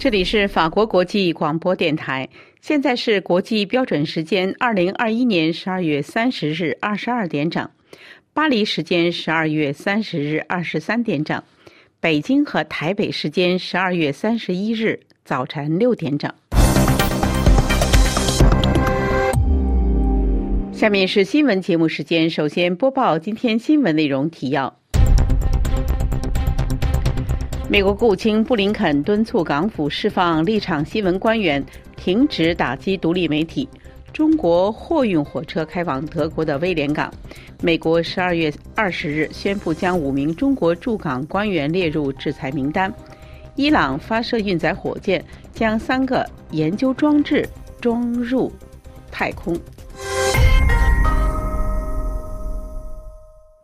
这里是法国国际广播电台，现在是国际标准时间二零二一年十二月三十日二十二点整，巴黎时间十二月三十日二十三点整，北京和台北时间十二月三十一日早晨六点整。下面是新闻节目时间，首先播报今天新闻内容提要。美国国务卿布林肯敦促港府释放立场新闻官员，停止打击独立媒体。中国货运火车开往德国的威廉港。美国十二月二十日宣布将五名中国驻港官员列入制裁名单。伊朗发射运载火箭，将三个研究装置装入太空。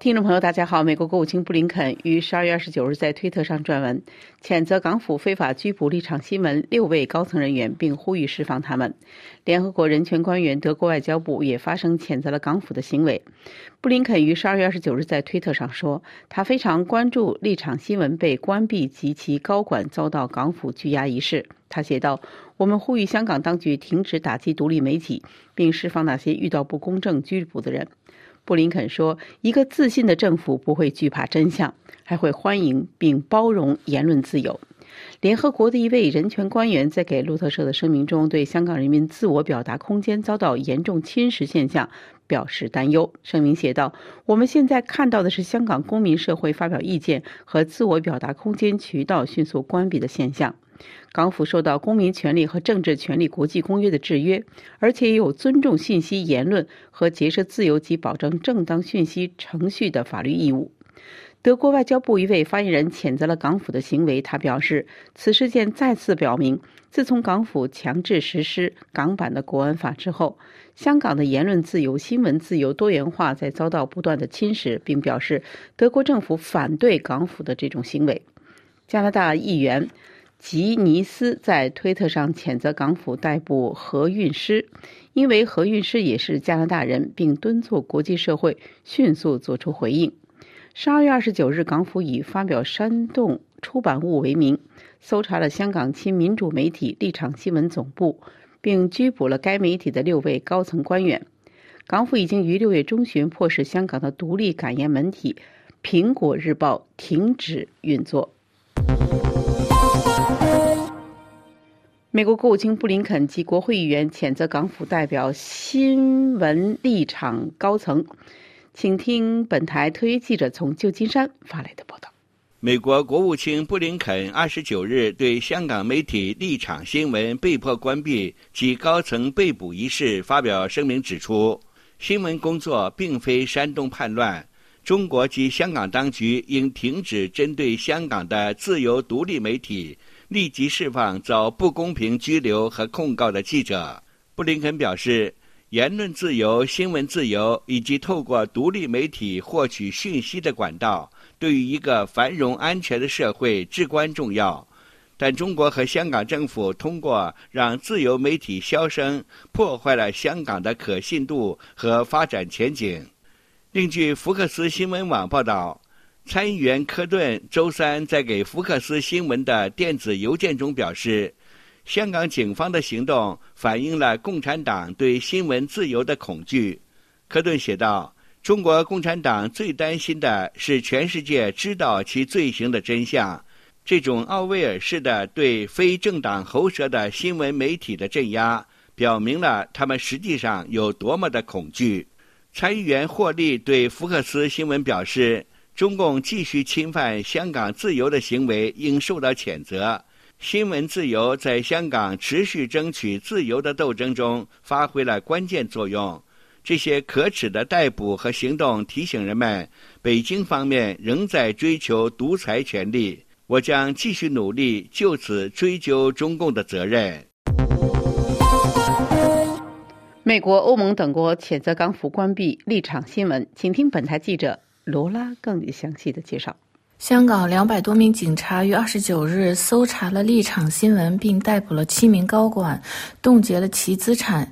听众朋友，大家好。美国国务卿布林肯于十二月二十九日在推特上撰文，谴责港府非法拘捕立场新闻六位高层人员，并呼吁释放他们。联合国人权官员德国外交部也发声谴责了港府的行为。布林肯于十二月二十九日在推特上说，他非常关注立场新闻被关闭及其高管遭到港府拘押一事。他写道：“我们呼吁香港当局停止打击独立媒体，并释放那些遇到不公正拘捕的人。”布林肯说：“一个自信的政府不会惧怕真相，还会欢迎并包容言论自由。”联合国的一位人权官员在给路透社的声明中，对香港人民自我表达空间遭到严重侵蚀现象表示担忧。声明写道：“我们现在看到的是香港公民社会发表意见和自我表达空间渠道迅速关闭的现象。”港府受到《公民权利和政治权利国际公约》的制约，而且也有尊重信息言论和结社自由及保证正当讯息程序的法律义务。德国外交部一位发言人谴责了港府的行为，他表示，此事件再次表明，自从港府强制实施港版的国安法之后，香港的言论自由、新闻自由、多元化在遭到不断的侵蚀，并表示德国政府反对港府的这种行为。加拿大议员。吉尼斯在推特上谴责港府逮捕何韵诗，因为何韵诗也是加拿大人，并敦促国际社会迅速作出回应。十二月二十九日，港府以发表煽动出版物为名，搜查了香港亲民主媒体立场新闻总部，并拘捕了该媒体的六位高层官员。港府已经于六月中旬迫使香港的独立感言媒体《苹果日报》停止运作。美国国务卿布林肯及国会议员谴责港府代表新闻立场高层，请听本台特约记者从旧金山发来的报道。美国国务卿布林肯二十九日对香港媒体立场新闻被迫关闭及高层被捕一事发表声明，指出新闻工作并非煽动叛乱，中国及香港当局应停止针对香港的自由独立媒体。立即释放遭不公平拘留和控告的记者。布林肯表示，言论自由、新闻自由以及透过独立媒体获取讯息的管道，对于一个繁荣安全的社会至关重要。但中国和香港政府通过让自由媒体消声，破坏了香港的可信度和发展前景。另据福克斯新闻网报道。参议员科顿周三在给福克斯新闻的电子邮件中表示，香港警方的行动反映了共产党对新闻自由的恐惧。科顿写道：“中国共产党最担心的是全世界知道其罪行的真相。这种奥威尔式的对非政党喉舌的新闻媒体的镇压，表明了他们实际上有多么的恐惧。”参议员霍利对福克斯新闻表示。中共继续侵犯香港自由的行为应受到谴责。新闻自由在香港持续争取自由的斗争中发挥了关键作用。这些可耻的逮捕和行动提醒人们，北京方面仍在追求独裁权利。我将继续努力就此追究中共的责任。美国、欧盟等国谴责港府关闭立场新闻，请听本台记者。罗拉更详细的介绍。香港两百多名警察于二十九日搜查了立场新闻，并逮捕了七名高管，冻结了其资产。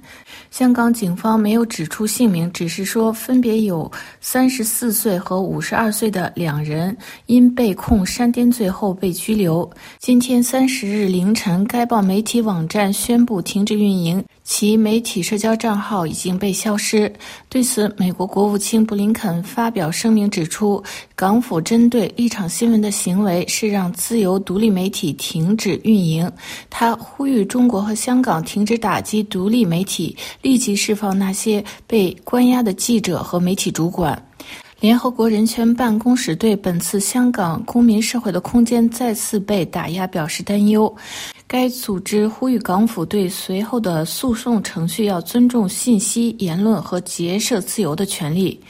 香港警方没有指出姓名，只是说分别有三十四岁和五十二岁的两人因被控煽颠罪后被拘留。今天三十日凌晨，该报媒体网站宣布停止运营。其媒体社交账号已经被消失。对此，美国国务卿布林肯发表声明指出，港府针对立场新闻的行为是让自由独立媒体停止运营。他呼吁中国和香港停止打击独立媒体，立即释放那些被关押的记者和媒体主管。联合国人权办公室对本次香港公民社会的空间再次被打压表示担忧。该组织呼吁港府对随后的诉讼程序要尊重信息、言论和结社自由的权利。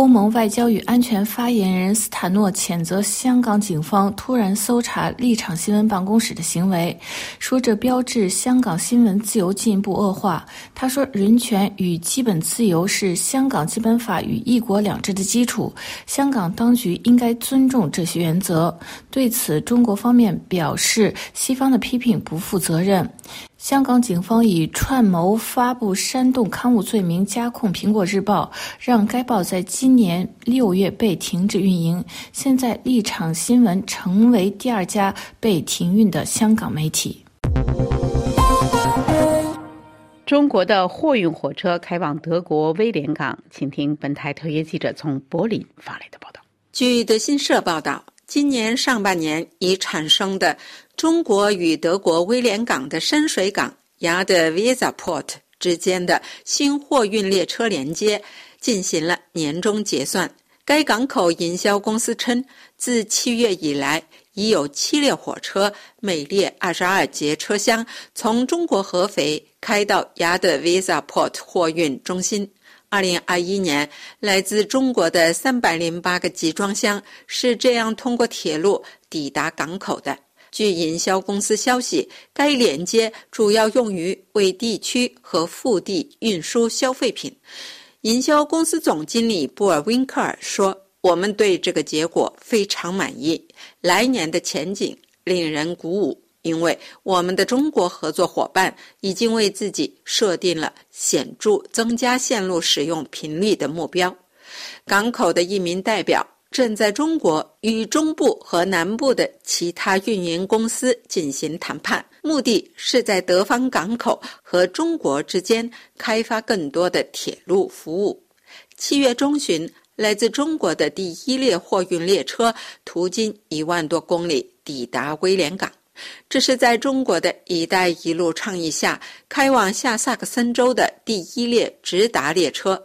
欧盟外交与安全发言人斯坦诺谴责香港警方突然搜查立场新闻办公室的行为，说这标志香港新闻自由进一步恶化。他说：“人权与基本自由是香港基本法与一国两制的基础，香港当局应该尊重这些原则。”对此，中国方面表示，西方的批评不负责任。香港警方以串谋发布煽动刊物罪名加控《苹果日报》，让该报在今年六月被停止运营。现在，立场新闻成为第二家被停运的香港媒体。中国的货运火车开往德国威廉港，请听本台特约记者从柏林发来的报道。据德新社报道，今年上半年已产生的。中国与德国威廉港的深水港雅德 Visa Port 之间的新货运列车连接进行了年终结算。该港口营销公司称，自七月以来，已有七列火车，每列二十二节车厢，从中国合肥开到雅德 Visa Port 货运中心。二零二一年，来自中国的三百零八个集装箱是这样通过铁路抵达港口的。据营销公司消息，该连接主要用于为地区和腹地运输消费品。营销公司总经理布尔温克尔说：“我们对这个结果非常满意，来年的前景令人鼓舞，因为我们的中国合作伙伴已经为自己设定了显著增加线路使用频率的目标。”港口的一名代表。正在中国与中部和南部的其他运营公司进行谈判，目的是在德方港口和中国之间开发更多的铁路服务。七月中旬，来自中国的第一列货运列车途经一万多公里，抵达威廉港。这是在中国的一带一路倡议下开往下萨克森州的第一列直达列车。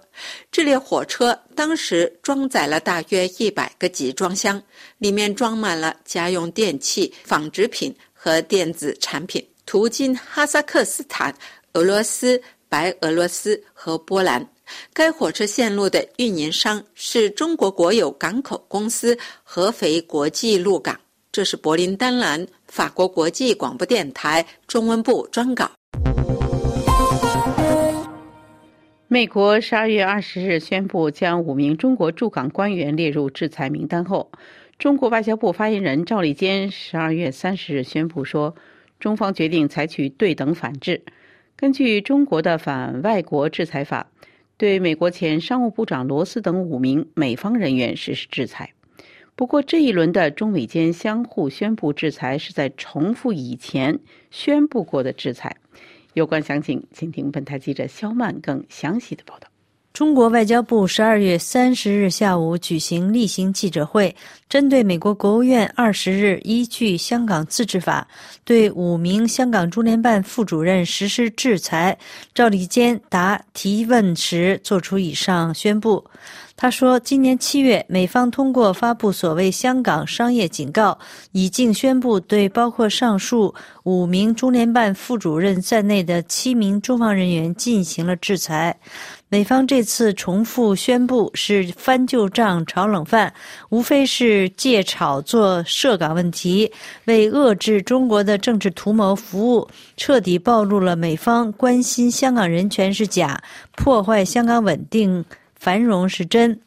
这列火车当时装载了大约一百个集装箱，里面装满了家用电器、纺织品和电子产品，途经哈萨克斯坦、俄罗斯、白俄罗斯和波兰。该火车线路的运营商是中国国有港口公司合肥国际陆港。这是柏林丹兰法国国际广播电台中文部专稿。美国十二月二十日宣布将五名中国驻港官员列入制裁名单后，中国外交部发言人赵立坚十二月三十日宣布说，中方决定采取对等反制，根据中国的反外国制裁法，对美国前商务部长罗斯等五名美方人员实施制裁。不过，这一轮的中美间相互宣布制裁是在重复以前宣布过的制裁。有关详情，请听本台记者肖曼更详细的报道。中国外交部十二月三十日下午举行例行记者会，针对美国国务院二十日依据《香港自治法》对五名香港中联办副主任实施制裁，赵立坚答提问时作出以上宣布。他说：“今年七月，美方通过发布所谓‘香港商业警告’，已经宣布对包括上述五名中联办副主任在内的七名中方人员进行了制裁。美方这次重复宣布是翻旧账、炒冷饭，无非是借炒作涉港问题，为遏制中国的政治图谋服务，彻底暴露了美方关心香港人权是假，破坏香港稳定。”繁荣是真。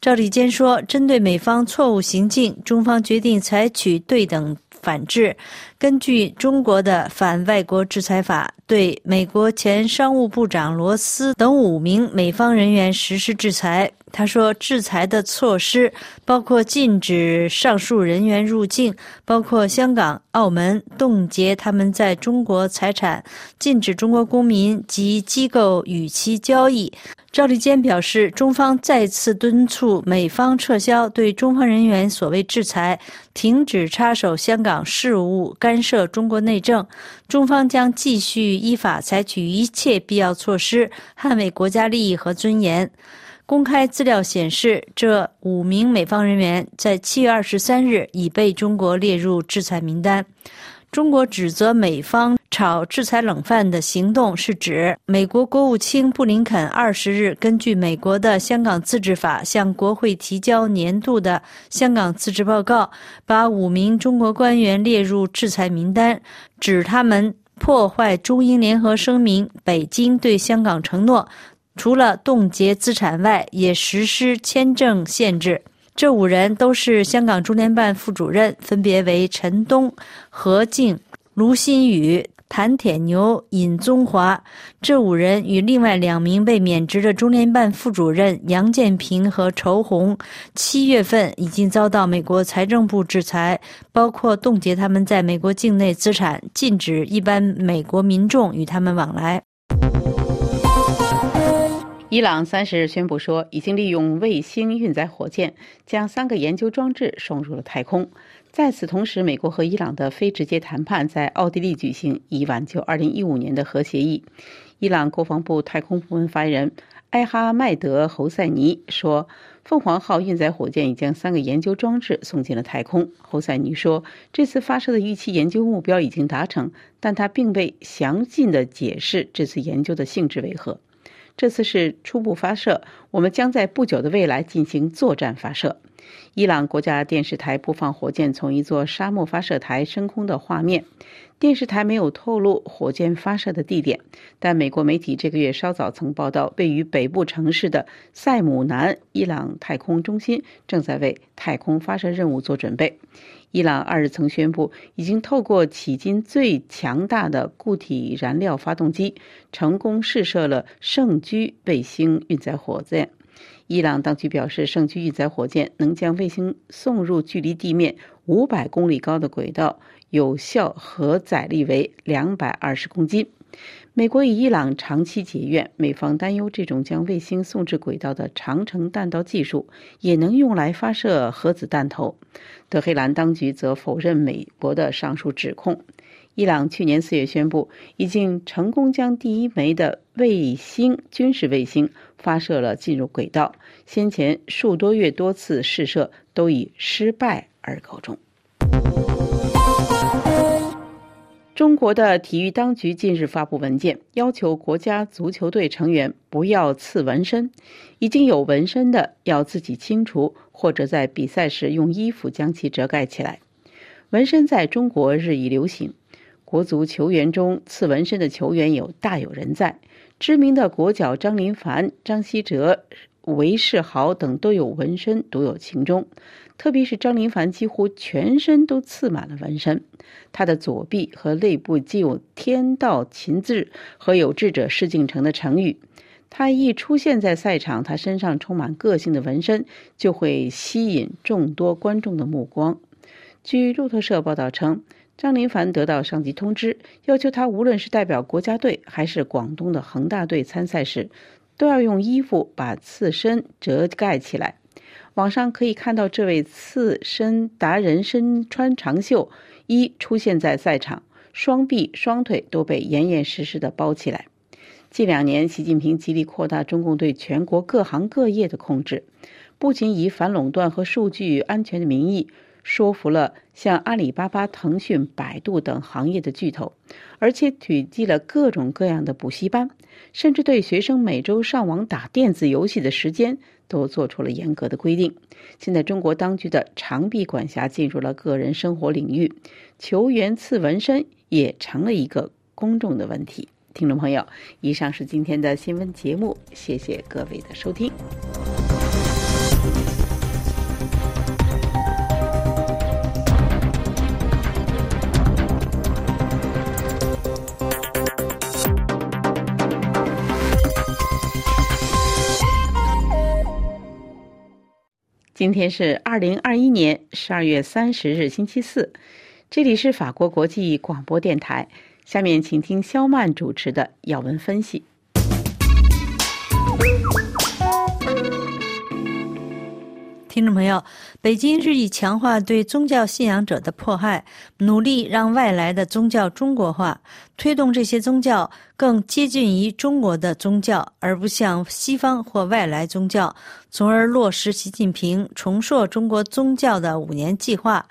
赵立坚说，针对美方错误行径，中方决定采取对等。反制，根据中国的反外国制裁法，对美国前商务部长罗斯等五名美方人员实施制裁。他说，制裁的措施包括禁止上述人员入境，包括香港、澳门，冻结他们在中国财产，禁止中国公民及机构与其交易。赵立坚表示，中方再次敦促美方撤销对中方人员所谓制裁，停止插手香港事务、干涉中国内政。中方将继续依法采取一切必要措施，捍卫国家利益和尊严。公开资料显示，这五名美方人员在七月二十三日已被中国列入制裁名单。中国指责美方炒制裁冷饭的行动，是指美国国务卿布林肯二十日根据美国的香港自治法向国会提交年度的香港自治报告，把五名中国官员列入制裁名单，指他们破坏中英联合声明、北京对香港承诺，除了冻结资产外，也实施签证限制。这五人都是香港中联办副主任，分别为陈东、何静、卢新宇、谭铁牛、尹宗华。这五人与另外两名被免职的中联办副主任杨建平和仇红，七月份已经遭到美国财政部制裁，包括冻结他们在美国境内资产，禁止一般美国民众与他们往来。伊朗三十日宣布说，已经利用卫星运载火箭将三个研究装置送入了太空。在此同时，美国和伊朗的非直接谈判在奥地利举行，以挽救2015年的核协议。伊朗国防部太空部门发言人埃哈迈德·侯赛尼说：“凤凰号运载火箭已将三个研究装置送进了太空。”侯赛尼说：“这次发射的预期研究目标已经达成，但他并未详尽地解释这次研究的性质为何。”这次是初步发射，我们将在不久的未来进行作战发射。伊朗国家电视台播放火箭从一座沙漠发射台升空的画面。电视台没有透露火箭发射的地点，但美国媒体这个月稍早曾报道，位于北部城市的塞姆南伊朗太空中心正在为太空发射任务做准备。伊朗二日曾宣布，已经透过迄今最强大的固体燃料发动机，成功试射了圣居卫星运载火箭。伊朗当局表示，圣居运载火箭能将卫星送入距离地面五百公里高的轨道，有效核载力为两百二十公斤。美国与伊朗长期结怨，美方担忧这种将卫星送至轨道的长程弹道技术也能用来发射核子弹头。德黑兰当局则否认美国的上述指控。伊朗去年四月宣布，已经成功将第一枚的卫星军事卫星发射了进入轨道，先前数多月多次试射都以失败而告终。中国的体育当局近日发布文件，要求国家足球队成员不要刺纹身，已经有纹身的要自己清除，或者在比赛时用衣服将其遮盖起来。纹身在中国日益流行，国足球员中刺纹身的球员有大有人在，知名的国脚张琳凡、张稀哲、韦世豪等都有纹身，独有情中。特别是张林凡几乎全身都刺满了纹身，他的左臂和肋部既有“天道勤字”和“有志者事竟成”的成语。他一出现在赛场，他身上充满个性的纹身就会吸引众多观众的目光。据路透社报道称，张林凡得到上级通知，要求他无论是代表国家队还是广东的恒大队参赛时，都要用衣服把刺身遮盖起来。网上可以看到这位刺身达人身穿长袖衣出现在赛场，双臂双腿都被严严实实的包起来。近两年，习近平极力扩大中共对全国各行各业的控制，不仅以反垄断和数据安全的名义。说服了像阿里巴巴、腾讯、百度等行业的巨头，而且取缔了各种各样的补习班，甚至对学生每周上网打电子游戏的时间都做出了严格的规定。现在，中国当局的长臂管辖进入了个人生活领域，球员刺纹身也成了一个公众的问题。听众朋友，以上是今天的新闻节目，谢谢各位的收听。今天是二零二一年十二月三十日，星期四。这里是法国国际广播电台。下面请听肖曼主持的要闻分析。听众朋友，北京日益强化对宗教信仰者的迫害，努力让外来的宗教中国化，推动这些宗教更接近于中国的宗教，而不像西方或外来宗教，从而落实习近平重塑中国宗教的五年计划。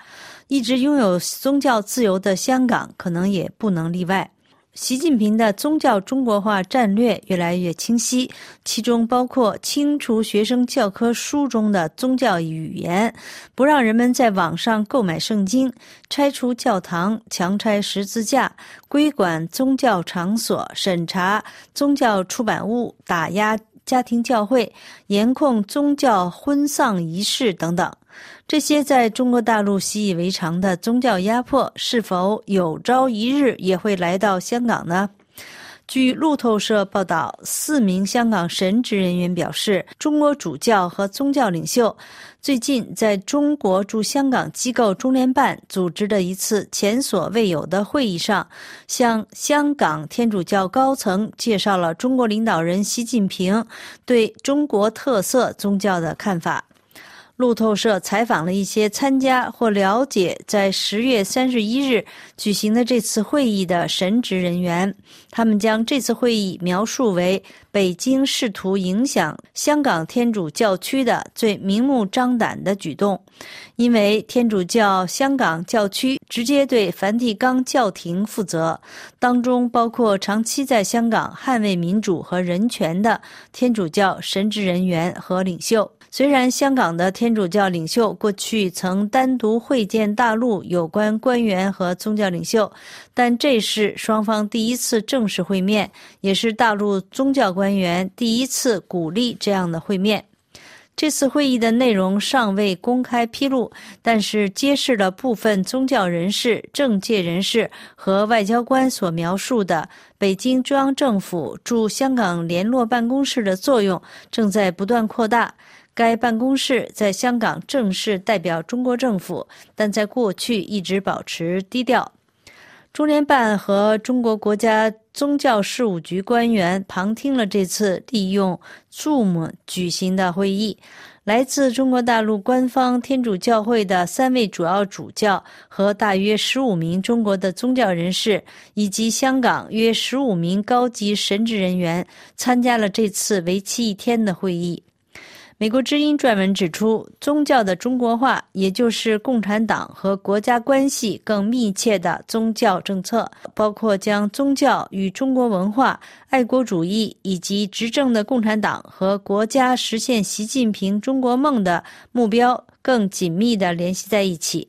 一直拥有宗教自由的香港，可能也不能例外。习近平的宗教中国化战略越来越清晰，其中包括清除学生教科书中的宗教语言，不让人们在网上购买圣经，拆除教堂，强拆十字架，规管宗教场所，审查宗教出版物，打压家庭教会，严控宗教婚丧仪式等等。这些在中国大陆习以为常的宗教压迫，是否有朝一日也会来到香港呢？据路透社报道，四名香港神职人员表示，中国主教和宗教领袖最近在中国驻香港机构中联办组织的一次前所未有的会议上，向香港天主教高层介绍了中国领导人习近平对中国特色宗教的看法。路透社采访了一些参加或了解在十月三十一日举行的这次会议的神职人员，他们将这次会议描述为北京试图影响香港天主教区的最明目张胆的举动，因为天主教香港教区直接对梵蒂冈教廷负责，当中包括长期在香港捍卫民主和人权的天主教神职人员和领袖。虽然香港的天主教领袖过去曾单独会见大陆有关官员和宗教领袖，但这是双方第一次正式会面，也是大陆宗教官员第一次鼓励这样的会面。这次会议的内容尚未公开披露，但是揭示了部分宗教人士、政界人士和外交官所描述的北京中央政府驻香港联络办公室的作用正在不断扩大。该办公室在香港正式代表中国政府，但在过去一直保持低调。中联办和中国国家宗教事务局官员旁听了这次利用 Zoom 举行的会议。来自中国大陆官方天主教会的三位主要主教和大约十五名中国的宗教人士，以及香港约十五名高级神职人员参加了这次为期一天的会议。美国之音撰文指出，宗教的中国化，也就是共产党和国家关系更密切的宗教政策，包括将宗教与中国文化、爱国主义以及执政的共产党和国家实现习近平中国梦的目标更紧密地联系在一起。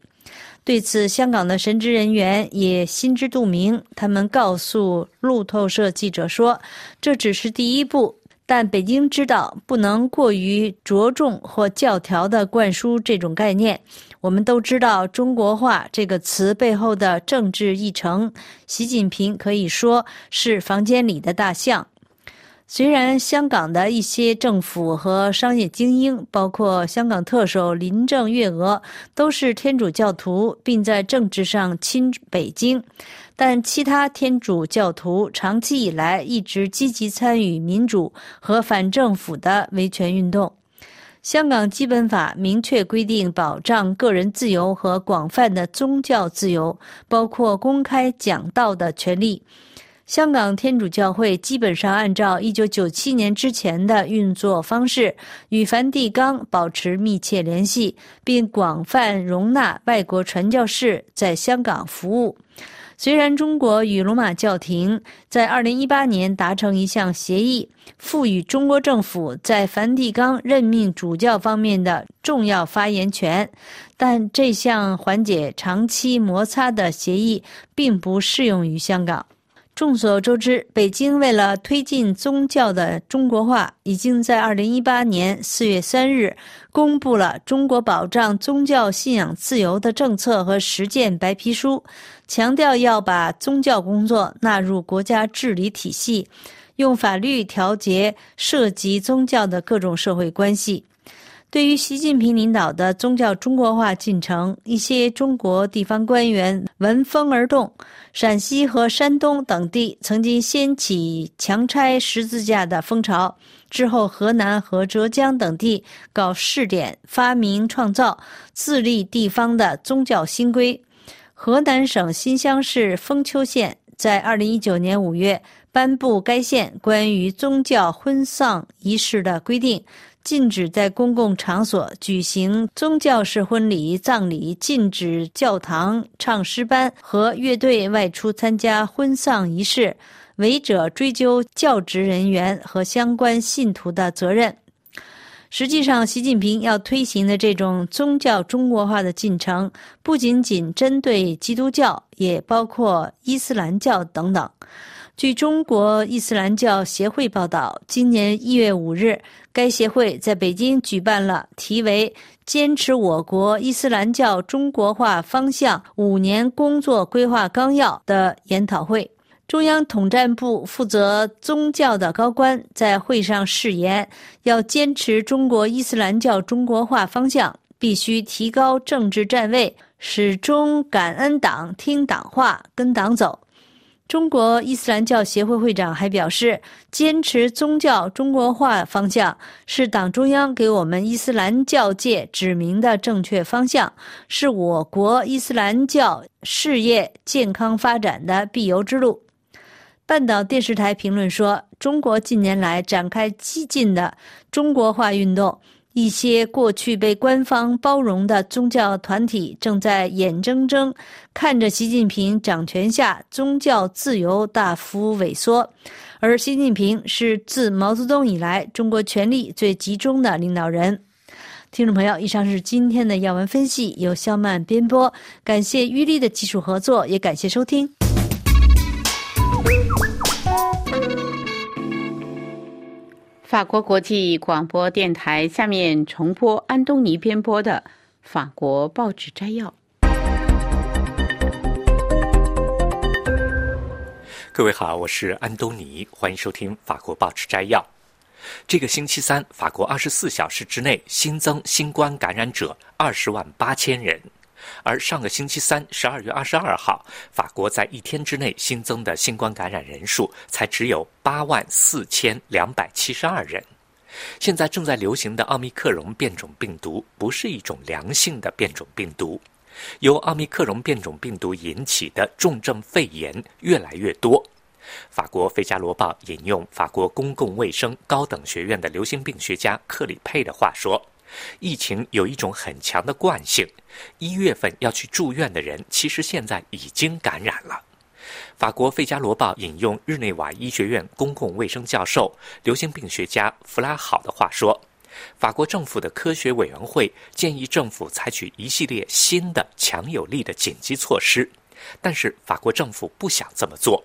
对此，香港的神职人员也心知肚明，他们告诉路透社记者说：“这只是第一步。”但北京知道不能过于着重或教条的灌输这种概念。我们都知道“中国化”这个词背后的政治议程。习近平可以说是房间里的大象。虽然香港的一些政府和商业精英，包括香港特首林郑月娥，都是天主教徒，并在政治上亲北京。但其他天主教徒长期以来一直积极参与民主和反政府的维权运动。香港基本法明确规定保障个人自由和广泛的宗教自由，包括公开讲道的权利。香港天主教会基本上按照1997年之前的运作方式，与梵蒂冈保持密切联系，并广泛容纳外国传教士在香港服务。虽然中国与罗马教廷在2018年达成一项协议，赋予中国政府在梵蒂冈任命主教方面的重要发言权，但这项缓解长期摩擦的协议并不适用于香港。众所周知，北京为了推进宗教的中国化，已经在二零一八年四月三日公布了《中国保障宗教信仰自由的政策和实践白皮书》，强调要把宗教工作纳入国家治理体系，用法律调节涉及宗教的各种社会关系。对于习近平领导的宗教中国化进程，一些中国地方官员闻风而动。陕西和山东等地曾经掀起强拆十字架的风潮，之后河南和浙江等地搞试点，发明创造自立地方的宗教新规。河南省新乡市封丘县在二零一九年五月颁布该县关于宗教婚丧仪式的规定。禁止在公共场所举行宗教式婚礼、葬礼；禁止教堂唱诗班和乐队外出参加婚丧仪式，违者追究教职人员和相关信徒的责任。实际上，习近平要推行的这种宗教中国化的进程，不仅仅针对基督教，也包括伊斯兰教等等。据中国伊斯兰教协会报道，今年一月五日，该协会在北京举办了题为“坚持我国伊斯兰教中国化方向五年工作规划纲要”的研讨会。中央统战部负责宗教的高官在会上誓言，要坚持中国伊斯兰教中国化方向，必须提高政治站位，始终感恩党、听党话、跟党走。中国伊斯兰教协会会长还表示，坚持宗教中国化方向是党中央给我们伊斯兰教界指明的正确方向，是我国伊斯兰教事业健康发展的必由之路。半岛电视台评论说，中国近年来展开激进的中国化运动。一些过去被官方包容的宗教团体正在眼睁睁看着习近平掌权下宗教自由大幅萎缩，而习近平是自毛泽东以来中国权力最集中的领导人。听众朋友，以上是今天的要闻分析，由肖曼编播，感谢玉丽的技术合作，也感谢收听。法国国际广播电台下面重播安东尼编播的法国报纸摘要。各位好，我是安东尼，欢迎收听法国报纸摘要。这个星期三，法国二十四小时之内新增新冠感染者二十万八千人。而上个星期三，十二月二十二号，法国在一天之内新增的新冠感染人数才只有八万四千两百七十二人。现在正在流行的奥密克戎变种病毒不是一种良性的变种病毒，由奥密克戎变种病毒引起的重症肺炎越来越多。法国《费加罗报》引用法国公共卫生高等学院的流行病学家克里佩的话说。疫情有一种很强的惯性，一月份要去住院的人，其实现在已经感染了。法国《费加罗报》引用日内瓦医学院公共卫生教授、流行病学家弗拉好的话说：“法国政府的科学委员会建议政府采取一系列新的强有力的紧急措施，但是法国政府不想这么做。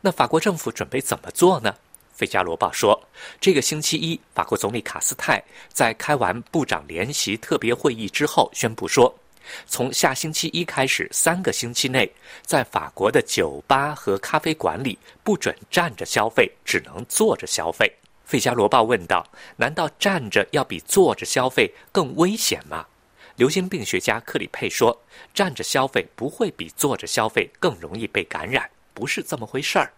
那法国政府准备怎么做呢？”《费加罗报》说，这个星期一，法国总理卡斯泰在开完部长联席特别会议之后宣布说，从下星期一开始，三个星期内，在法国的酒吧和咖啡馆里不准站着消费，只能坐着消费。《费加罗报》问道：“难道站着要比坐着消费更危险吗？”流行病学家克里佩说：“站着消费不会比坐着消费更容易被感染，不是这么回事儿。”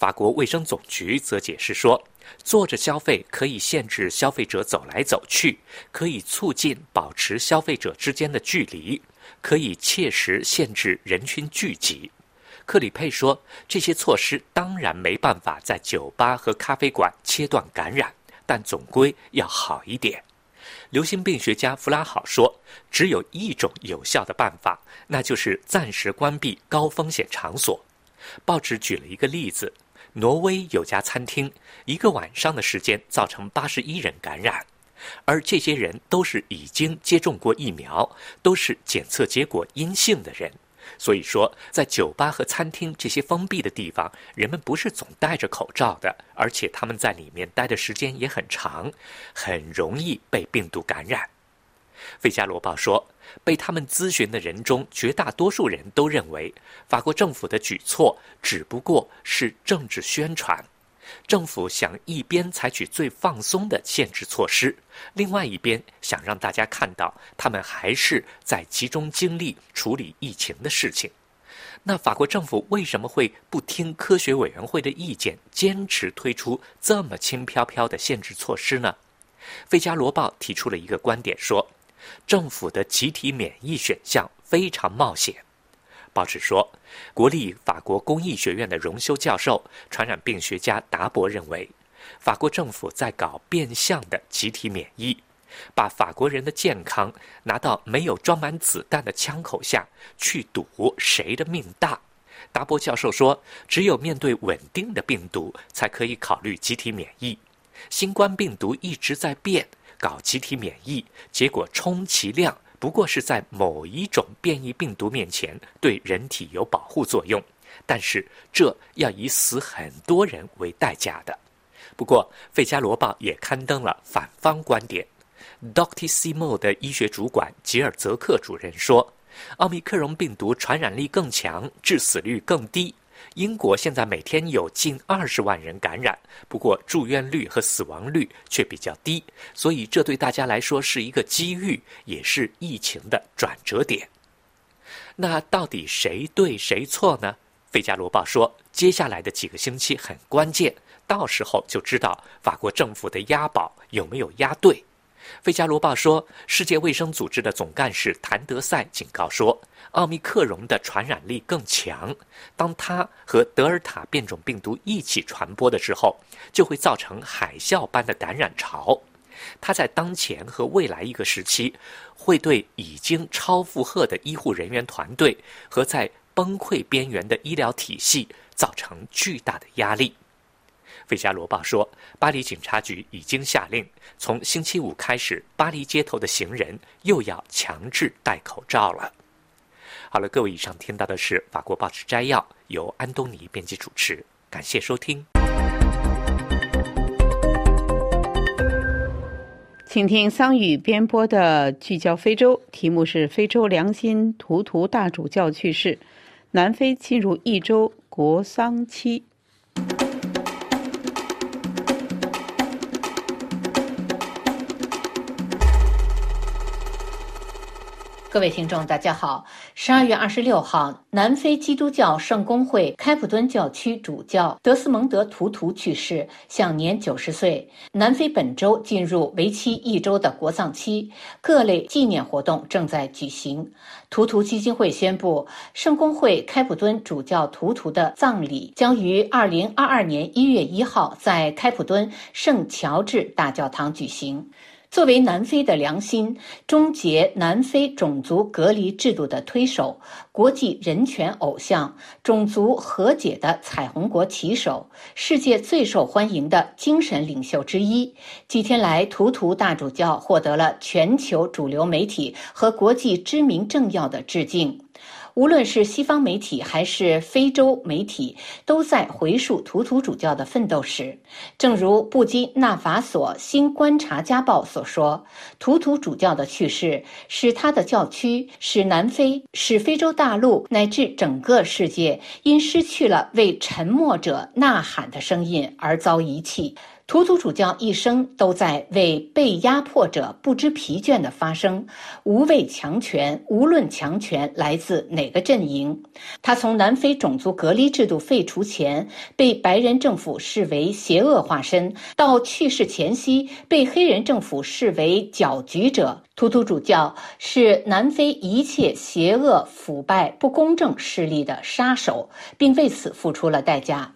法国卫生总局则解释说，坐着消费可以限制消费者走来走去，可以促进保持消费者之间的距离，可以切实限制人群聚集。克里佩说，这些措施当然没办法在酒吧和咖啡馆切断感染，但总归要好一点。流行病学家弗拉好说，只有一种有效的办法，那就是暂时关闭高风险场所。报纸举了一个例子：挪威有家餐厅，一个晚上的时间造成八十一人感染，而这些人都是已经接种过疫苗，都是检测结果阴性的人，所以说，在酒吧和餐厅这些封闭的地方，人们不是总戴着口罩的，而且他们在里面待的时间也很长，很容易被病毒感染。《费加罗报》说，被他们咨询的人中，绝大多数人都认为，法国政府的举措只不过是政治宣传。政府想一边采取最放松的限制措施，另外一边想让大家看到他们还是在集中精力处理疫情的事情。那法国政府为什么会不听科学委员会的意见，坚持推出这么轻飘飘的限制措施呢？《费加罗报》提出了一个观点，说政府的集体免疫选项非常冒险。报纸说，国立法国工艺学院的荣休教授、传染病学家达博认为，法国政府在搞变相的集体免疫，把法国人的健康拿到没有装满子弹的枪口下去赌谁的命大。达博教授说，只有面对稳定的病毒，才可以考虑集体免疫。新冠病毒一直在变，搞集体免疫，结果充其量。不过是在某一种变异病毒面前对人体有保护作用，但是这要以死很多人为代价的。不过，《费加罗报》也刊登了反方观点。Dr. Simo 的医学主管吉尔泽克主任说：“奥密克戎病毒传染力更强，致死率更低。”英国现在每天有近二十万人感染，不过住院率和死亡率却比较低，所以这对大家来说是一个机遇，也是疫情的转折点。那到底谁对谁错呢？《费加罗报》说，接下来的几个星期很关键，到时候就知道法国政府的押宝有没有押对。《费加罗报》说，世界卫生组织的总干事谭德赛警告说，奥密克戎的传染力更强，当它和德尔塔变种病毒一起传播的时候，就会造成海啸般的感染潮。它在当前和未来一个时期，会对已经超负荷的医护人员团队和在崩溃边缘的医疗体系造成巨大的压力。《费加罗报》说，巴黎警察局已经下令，从星期五开始，巴黎街头的行人又要强制戴口罩了。好了，各位，以上听到的是法国报纸摘要，由安东尼编辑主持，感谢收听。请听桑宇编播的《聚焦非洲》，题目是“非洲良心图图大主教去世，南非进入一周国丧期”。各位听众，大家好。十二月二十六号，南非基督教圣公会开普敦教区主教德斯蒙德·图图去世，享年九十岁。南非本周进入为期一周的国葬期，各类纪念活动正在举行。图图基金会宣布，圣公会开普敦主教图图的葬礼将于二零二二年一月一号在开普敦圣乔治大教堂举行。作为南非的良心、终结南非种族隔离制度的推手、国际人权偶像、种族和解的彩虹国旗手、世界最受欢迎的精神领袖之一，几天来，图图大主教获得了全球主流媒体和国际知名政要的致敬。无论是西方媒体还是非洲媒体，都在回述图图主教的奋斗史。正如布基纳法索新观察家报所说，图图主教的去世使他的教区、使南非、使非洲大陆乃至整个世界因失去了为沉默者呐喊的声音而遭遗弃。图图主教一生都在为被压迫者不知疲倦的发声，无畏强权，无论强权来自哪个阵营。他从南非种族隔离制度废除前被白人政府视为邪恶化身，到去世前夕被黑人政府视为搅局者。图图主教是南非一切邪恶、腐败、不公正势力的杀手，并为此付出了代价。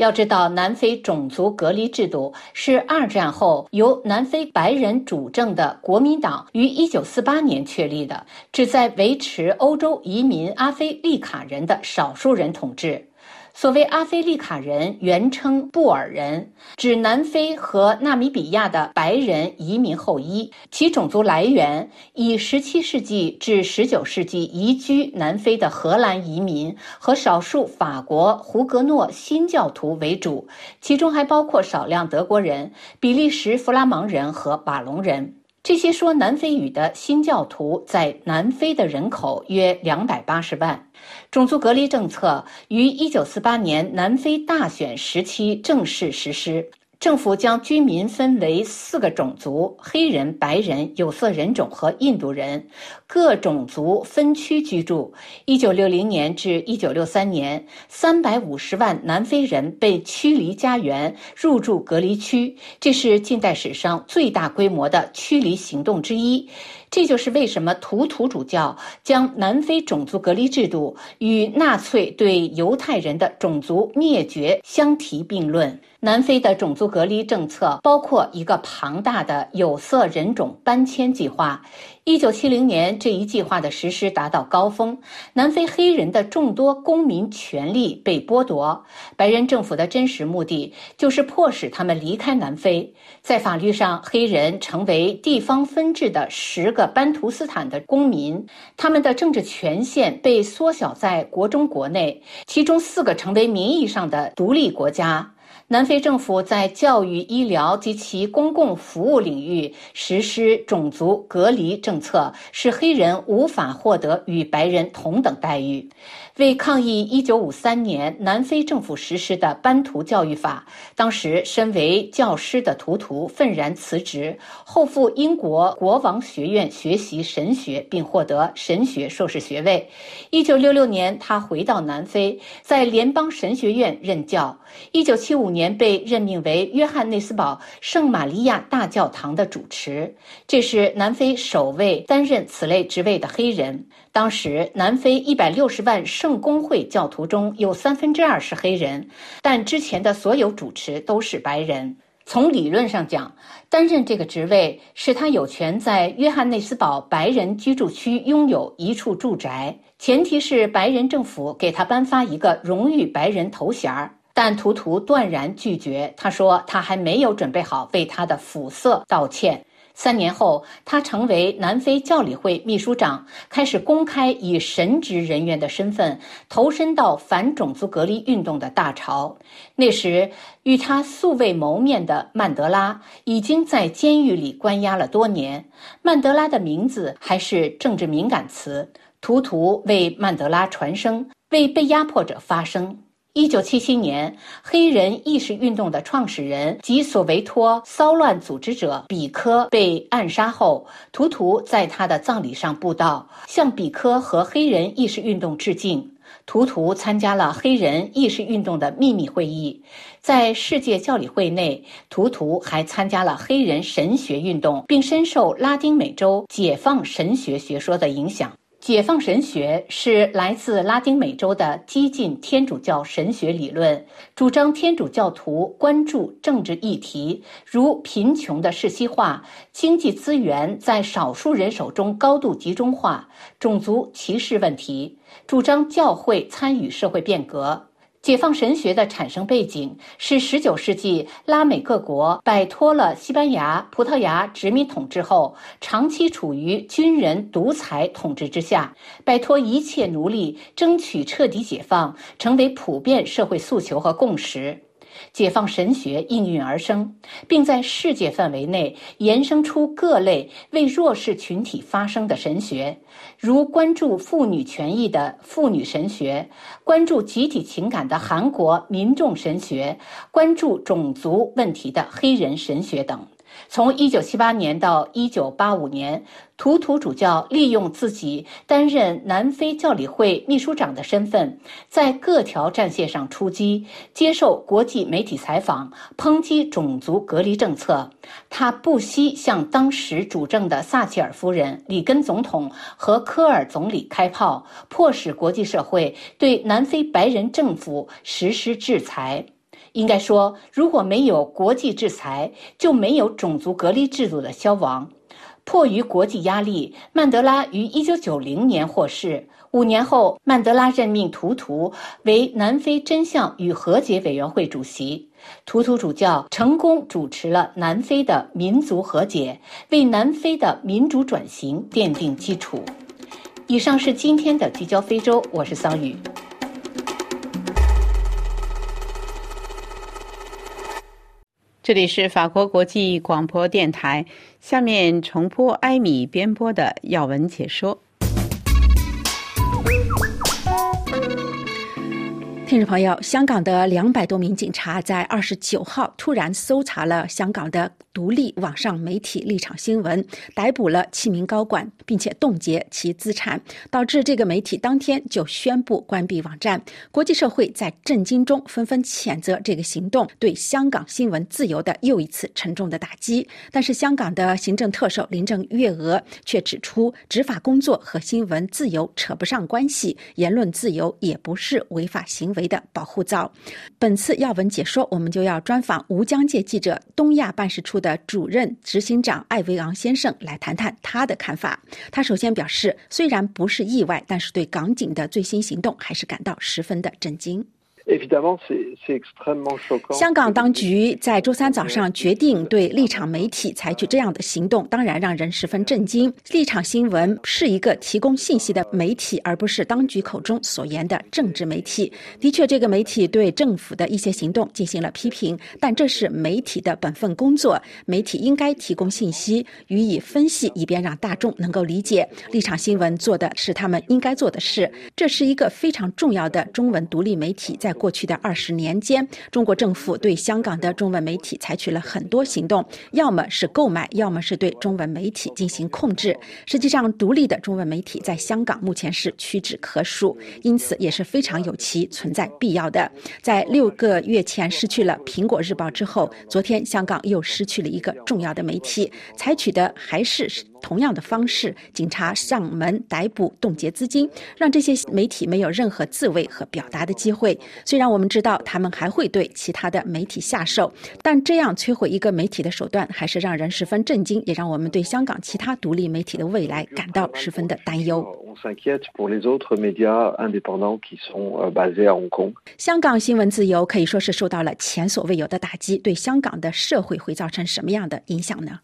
要知道，南非种族隔离制度是二战后由南非白人主政的国民党于一九四八年确立的，旨在维持欧洲移民阿非利卡人的少数人统治。所谓阿非利卡人，原称布尔人，指南非和纳米比亚的白人移民后裔，其种族来源以17世纪至19世纪移居南非的荷兰移民和少数法国胡格诺新教徒为主，其中还包括少量德国人、比利时弗拉芒人和瓦隆人。这些说南非语的新教徒在南非的人口约两百八十万。种族隔离政策于一九四八年南非大选时期正式实施。政府将居民分为四个种族：黑人、白人、有色人种和印度人，各种族分区居住。一九六零年至一九六三年，三百五十万南非人被驱离家园，入住隔离区，这是近代史上最大规模的驱离行动之一。这就是为什么图图主教将南非种族隔离制度与纳粹对犹太人的种族灭绝相提并论。南非的种族隔离政策包括一个庞大的有色人种搬迁计划。一九七零年，这一计划的实施达到高峰，南非黑人的众多公民权利被剥夺。白人政府的真实目的就是迫使他们离开南非。在法律上，黑人成为地方分治的十个班图斯坦的公民，他们的政治权限被缩小在国中国内，其中四个成为名义上的独立国家。南非政府在教育、医疗及其公共服务领域实施种族隔离政策，使黑人无法获得与白人同等待遇。为抗议1953年南非政府实施的班图教育法，当时身为教师的图图愤然辞职，后赴英国国王学院学习神学，并获得神学硕士学位。1966年，他回到南非，在联邦神学院任教。1975年，被任命为约翰内斯堡圣玛利亚大教堂的主持，这是南非首位担任此类职位的黑人。当时，南非一百六十万圣公会教徒中有三分之二是黑人，但之前的所有主持都是白人。从理论上讲，担任这个职位是他有权在约翰内斯堡白人居住区拥有一处住宅，前提是白人政府给他颁发一个荣誉白人头衔儿。但图图断然拒绝，他说他还没有准备好为他的肤色道歉。三年后，他成为南非教理会秘书长，开始公开以神职人员的身份投身到反种族隔离运动的大潮。那时，与他素未谋面的曼德拉已经在监狱里关押了多年。曼德拉的名字还是政治敏感词。图图为曼德拉传声，为被压迫者发声。一九七七年，黑人意识运动的创始人及索维托骚乱组织者比科被暗杀后，图图在他的葬礼上布道，向比科和黑人意识运动致敬。图图参加了黑人意识运动的秘密会议，在世界教理会内，图图还参加了黑人神学运动，并深受拉丁美洲解放神学学说的影响。解放神学是来自拉丁美洲的激进天主教神学理论，主张天主教徒关注政治议题，如贫穷的世袭化、经济资源在少数人手中高度集中化、种族歧视问题，主张教会参与社会变革。解放神学的产生背景是十九世纪拉美各国摆脱了西班牙、葡萄牙殖民统治后，长期处于军人独裁统治之下，摆脱一切奴隶，争取彻底解放，成为普遍社会诉求和共识。解放神学应运而生，并在世界范围内延伸出各类为弱势群体发声的神学，如关注妇女权益的妇女神学，关注集体情感的韩国民众神学，关注种族问题的黑人神学等。从1978年到1985年，图图主教利用自己担任南非教理会秘书长的身份，在各条战线上出击，接受国际媒体采访，抨击种族隔离政策。他不惜向当时主政的撒切尔夫人、里根总统和科尔总理开炮，迫使国际社会对南非白人政府实施制裁。应该说，如果没有国际制裁，就没有种族隔离制度的消亡。迫于国际压力，曼德拉于1990年获释。五年后，曼德拉任命图图为南非真相与和解委员会主席。图图主教成功主持了南非的民族和解，为南非的民主转型奠定基础。以上是今天的聚焦非洲，我是桑宇。这里是法国国际广播电台，下面重播艾米边播的要闻解说。听众朋友，香港的两百多名警察在二十九号突然搜查了香港的独立网上媒体立场新闻，逮捕了七名高管，并且冻结其资产，导致这个媒体当天就宣布关闭网站。国际社会在震惊中纷纷谴责这个行动对香港新闻自由的又一次沉重的打击。但是，香港的行政特首林郑月娥却指出，执法工作和新闻自由扯不上关系，言论自由也不是违法行为。的保护罩。本次要闻解说，我们就要专访吴江界记者东亚办事处的主任执行长艾维昂先生，来谈谈他的看法。他首先表示，虽然不是意外，但是对港警的最新行动还是感到十分的震惊。香港当局在周三早上决定对立场媒体采取这样的行动，当然让人十分震惊。立场新闻是一个提供信息的媒体，而不是当局口中所言的政治媒体。的确，这个媒体对政府的一些行动进行了批评，但这是媒体的本分工作。媒体应该提供信息，予以分析，以便让大众能够理解。立场新闻做的是他们应该做的事。这是一个非常重要的中文独立媒体在。过去的二十年间，中国政府对香港的中文媒体采取了很多行动，要么是购买，要么是对中文媒体进行控制。实际上，独立的中文媒体在香港目前是屈指可数，因此也是非常有其存在必要的。在六个月前失去了《苹果日报》之后，昨天香港又失去了一个重要的媒体，采取的还是。同样的方式，警察上门逮捕、冻结资金，让这些媒体没有任何自卫和表达的机会。虽然我们知道他们还会对其他的媒体下手，但这样摧毁一个媒体的手段还是让人十分震惊，也让我们对香港其他独立媒体的未来感到十分的担忧。香港新闻自由可以说是受到了前所未有的打击，对香港的社会会造成什么样的影响呢？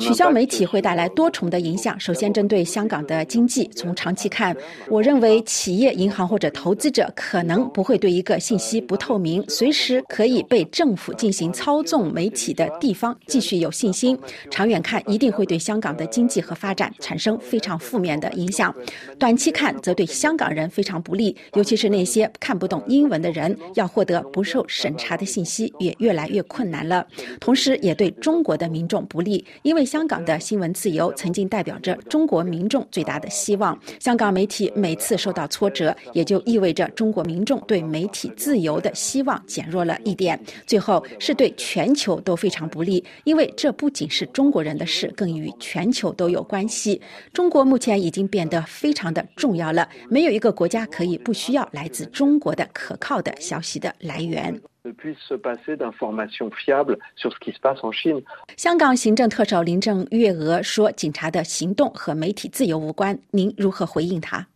取消媒体会带来多重的影响。首先，针对香港的经济，从长期看，我认为企业、银行或者投资者可能不会对一个信息不透明、随时可以被政府进行操纵媒体的地方继续有信心。长远看，一定会对香港的经济和发展产生非常负面的影响。短期看，则对香港人非常不利，尤其是那些看不懂英文的人，要获得不受审查的信息也越来越困难了。同时，也对中国的民众不利，因为香港的新闻自由曾经代表着中国民众最大的希望。香港媒体每次受到挫折，也就意味着中国民众对媒体自由的希望减弱了一点。最后是对全球都非常不利，因为这不仅是中国人的事，更与全球都有关系。中国目前已经变得非常的重要了，没有一个国家可以不需要来自中国的可靠的消息的来源。香港行政特首林郑月娥说：“警察的行动和媒体自由无关。”您如何回应他？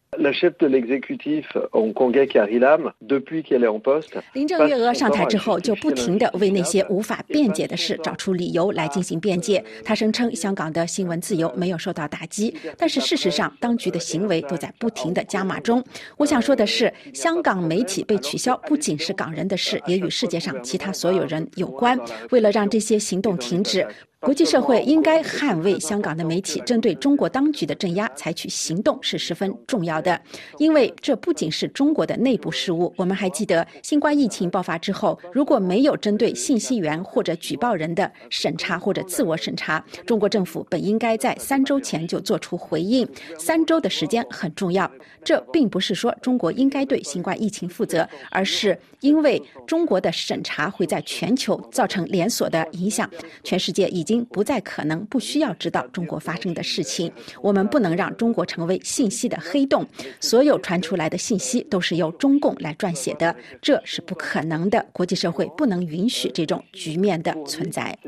林郑月娥上台之后，就不停地为那些无法辩解的事找出理由来进行辩解。她声称香港的新闻自由没有受到打击，但是事实上，当局的行为都在不停地加码中。我想说的是，香港媒体被取消不仅是港人的事，也与世界上其他所有人有关。为了让这些行动停止。国际社会应该捍卫香港的媒体，针对中国当局的镇压采取行动是十分重要的，因为这不仅是中国的内部事务。我们还记得，新冠疫情爆发之后，如果没有针对信息源或者举报人的审查或者自我审查，中国政府本应该在三周前就做出回应。三周的时间很重要，这并不是说中国应该对新冠疫情负责，而是因为中国的审查会在全球造成连锁的影响，全世界已。京不再可能不需要知道中国发生的事情。我们不能让中国成为信息的黑洞，所有传出来的信息都是由中共来撰写的，这是不可能的。国际社会不能允许这种局面的存在。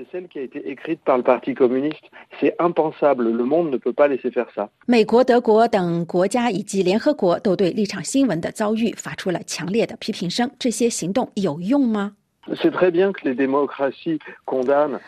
美国、德国等国家以及联合国都对立场新闻的遭遇发出了强烈的批评声。这些行动有用吗？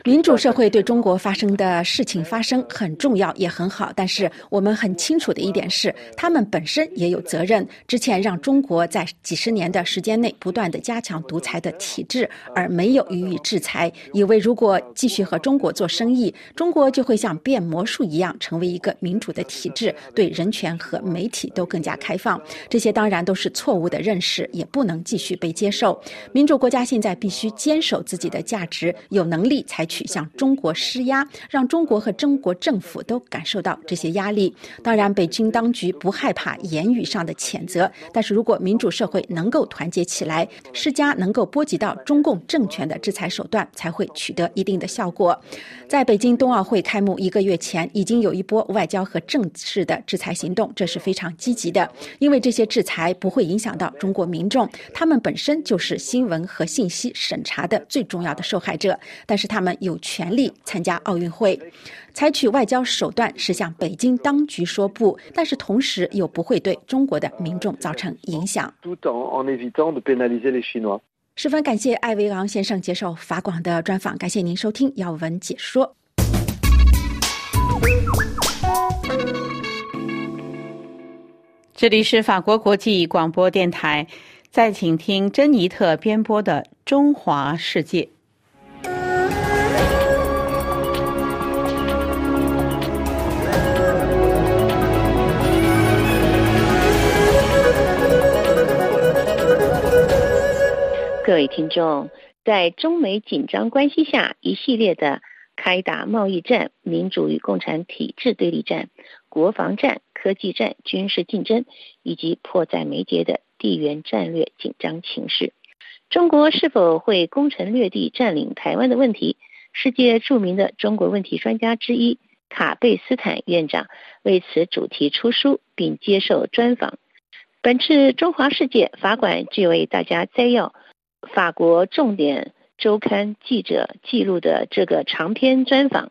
民主社会对中国发生的事情发生很重要，也很好。但是我们很清楚的一点是，他们本身也有责任。之前让中国在几十年的时间内不断的加强独裁的体制，而没有予以制裁，以为如果继续和中国做生意，中国就会像变魔术一样成为一个民主的体制，对人权和媒体都更加开放。这些当然都是错误的认识，也不能继续被接受。民主国家现在必。必须坚守自己的价值，有能力采取向中国施压，让中国和中国政府都感受到这些压力。当然，北京当局不害怕言语上的谴责，但是如果民主社会能够团结起来，施加能够波及到中共政权的制裁手段，才会取得一定的效果。在北京冬奥会开幕一个月前，已经有一波外交和政治的制裁行动，这是非常积极的，因为这些制裁不会影响到中国民众，他们本身就是新闻和信息。审查的最重要的受害者，但是他们有权利参加奥运会。采取外交手段是向北京当局说不，但是同时又不会对中国的民众造成影响。十分感谢艾维昂先生接受法广的专访，感谢您收听要闻解说。这里是法国国际广播电台。再请听珍妮特编播的《中华世界》。各位听众，在中美紧张关系下，一系列的开打贸易战、民主与共产体制对立战、国防战、科技战、军事竞争，以及迫在眉睫的。地缘战略紧张情势，中国是否会攻城略地占领台湾的问题？世界著名的中国问题专家之一卡贝斯坦院长为此主题出书并接受专访。本次中华世界法馆就为大家摘要法国重点周刊记者记录的这个长篇专访。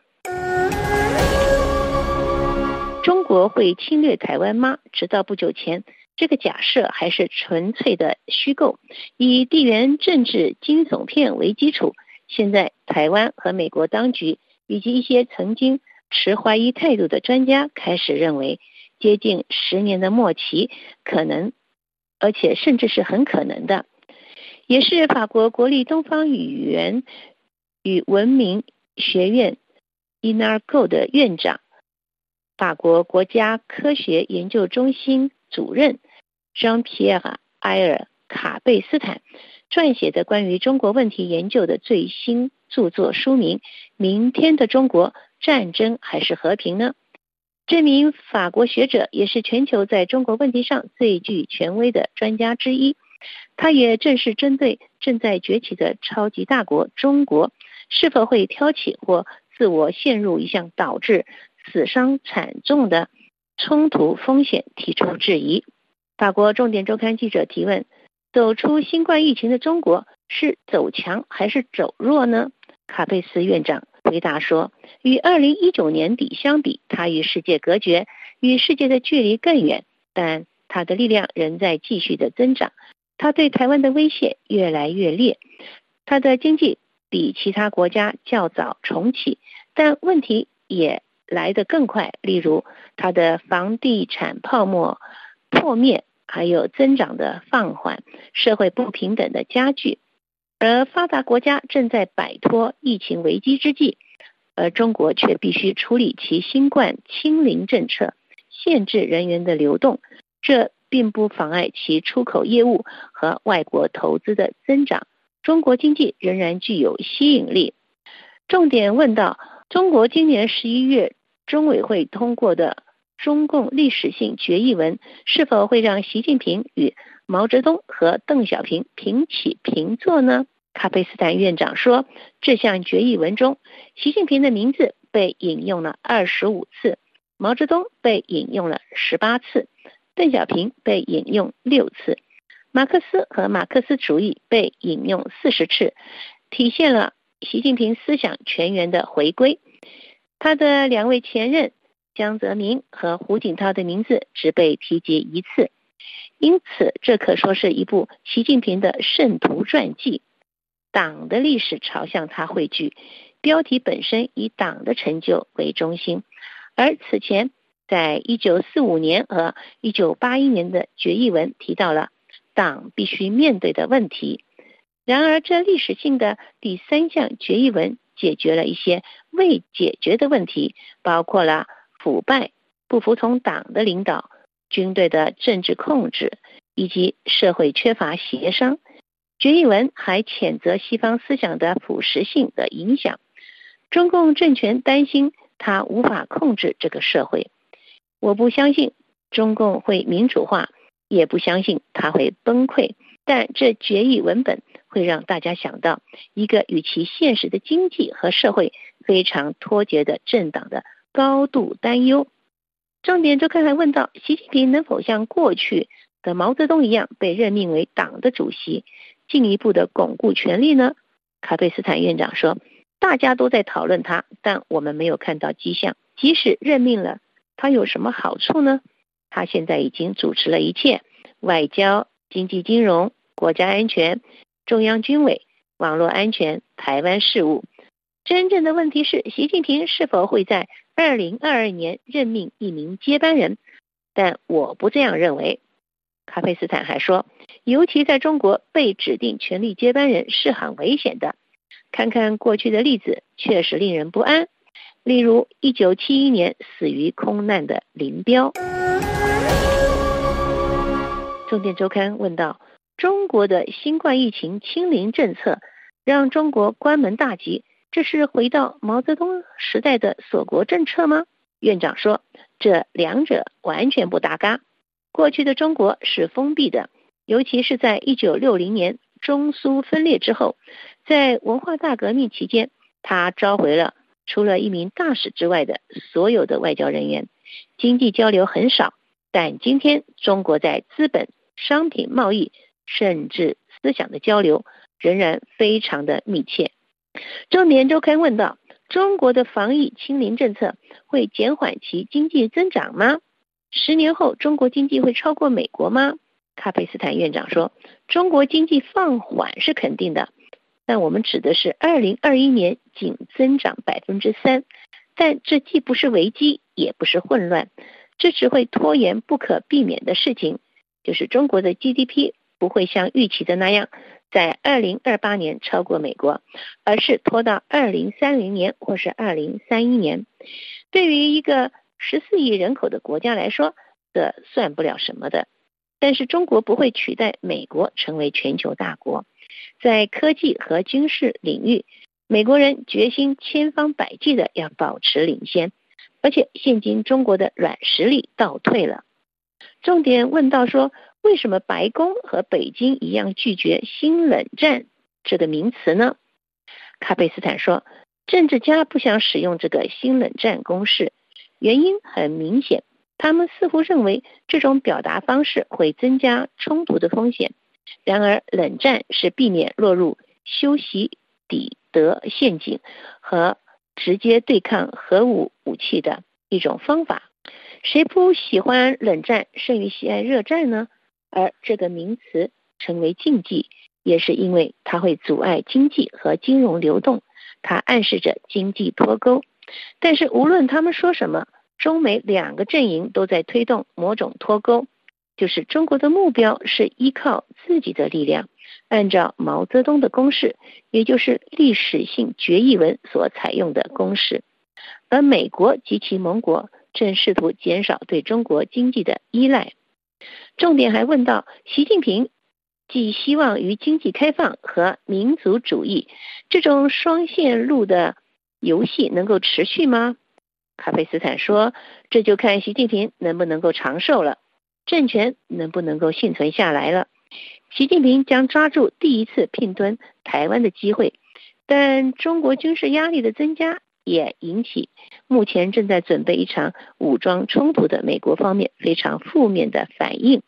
中国会侵略台湾吗？直到不久前。这个假设还是纯粹的虚构，以地缘政治惊悚片为基础。现在，台湾和美国当局以及一些曾经持怀疑态度的专家开始认为，接近十年的末期可能，而且甚至是很可能的。也是法国国立东方语言与文明学院 INARGO 的院长，法国国家科学研究中心主任。张皮埃尔·埃尔卡贝斯坦撰写的关于中国问题研究的最新著作，书名《明天的中国：战争还是和平呢》。这名法国学者也是全球在中国问题上最具权威的专家之一。他也正是针对正在崛起的超级大国中国是否会挑起或自我陷入一项导致死伤惨重的冲突风险提出质疑。法国重点周刊记者提问：“走出新冠疫情的中国是走强还是走弱呢？”卡佩斯院长回答说：“与2019年底相比，他与世界隔绝，与世界的距离更远，但他的力量仍在继续的增长。他对台湾的威胁越来越烈，他的经济比其他国家较早重启，但问题也来得更快。例如，他的房地产泡沫破灭。”还有增长的放缓，社会不平等的加剧，而发达国家正在摆脱疫情危机之际，而中国却必须处理其新冠清零政策，限制人员的流动。这并不妨碍其出口业务和外国投资的增长。中国经济仍然具有吸引力。重点问到：中国今年十一月中委会通过的。中共历史性决议文是否会让习近平与毛泽东和邓小平平起平坐呢？卡佩斯坦院长说，这项决议文中，习近平的名字被引用了二十五次，毛泽东被引用了十八次，邓小平被引用六次，马克思和马克思主义被引用四十次，体现了习近平思想全员的回归。他的两位前任江泽民和胡锦涛的名字只被提及一次，因此这可说是一部习近平的圣徒传记。党的历史朝向他汇聚，标题本身以党的成就为中心，而此前在一九四五年和一九八一年的决议文提到了党必须面对的问题。然而，这历史性的第三项决议文解决了一些未解决的问题，包括了腐败、不服从党的领导、军队的政治控制以及社会缺乏协商。决议文还谴责西方思想的腐蚀性的影响，中共政权担心他无法控制这个社会。我不相信中共会民主化，也不相信他会崩溃。但这决议文本会让大家想到一个与其现实的经济和社会非常脱节的政党的高度担忧。重点周刊还问到：习近平能否像过去的毛泽东一样被任命为党的主席？进一步的巩固权力呢？卡贝斯坦院长说：“大家都在讨论他，但我们没有看到迹象。即使任命了，他有什么好处呢？他现在已经主持了一切：外交、经济、金融、国家安全、中央军委、网络安全、台湾事务。真正的问题是，习近平是否会在二零二二年任命一名接班人？但我不这样认为。”卡佩斯坦还说。尤其在中国，被指定权力接班人是很危险的。看看过去的例子，确实令人不安。例如，一九七一年死于空难的林彪。重点周刊问道：中国的新冠疫情清零政策让中国关门大吉，这是回到毛泽东时代的锁国政策吗？院长说，这两者完全不搭嘎。过去的中国是封闭的。尤其是在一九六零年中苏分裂之后，在文化大革命期间，他召回了除了一名大使之外的所有的外交人员，经济交流很少。但今天中国在资本、商品贸易，甚至思想的交流仍然非常的密切。周年周刊问道：中国的防疫清零政策会减缓其经济增长吗？十年后中国经济会超过美国吗？卡佩斯坦院长说：“中国经济放缓是肯定的，但我们指的是二零二一年仅增长百分之三，但这既不是危机，也不是混乱，这只会拖延不可避免的事情，就是中国的 GDP 不会像预期的那样在二零二八年超过美国，而是拖到二零三零年或是二零三一年。对于一个十四亿人口的国家来说，这算不了什么的。”但是中国不会取代美国成为全球大国，在科技和军事领域，美国人决心千方百计的要保持领先，而且现今中国的软实力倒退了。重点问到说，为什么白宫和北京一样拒绝“新冷战”这个名词呢？卡贝斯坦说，政治家不想使用这个“新冷战”公式，原因很明显。他们似乎认为这种表达方式会增加冲突的风险。然而，冷战是避免落入修习底德陷阱和直接对抗核武武器的一种方法。谁不喜欢冷战胜于喜爱热战呢？而这个名词成为禁忌，也是因为它会阻碍经济和金融流动，它暗示着经济脱钩。但是，无论他们说什么。中美两个阵营都在推动某种脱钩，就是中国的目标是依靠自己的力量，按照毛泽东的公式，也就是历史性决议文所采用的公式，而美国及其盟国正试图减少对中国经济的依赖。重点还问到，习近平寄希望于经济开放和民族主义这种双线路的游戏能够持续吗？卡佩斯坦说：“这就看习近平能不能够长寿了，政权能不能够幸存下来了。习近平将抓住第一次拼吞台湾的机会，但中国军事压力的增加也引起目前正在准备一场武装冲突的美国方面非常负面的反应。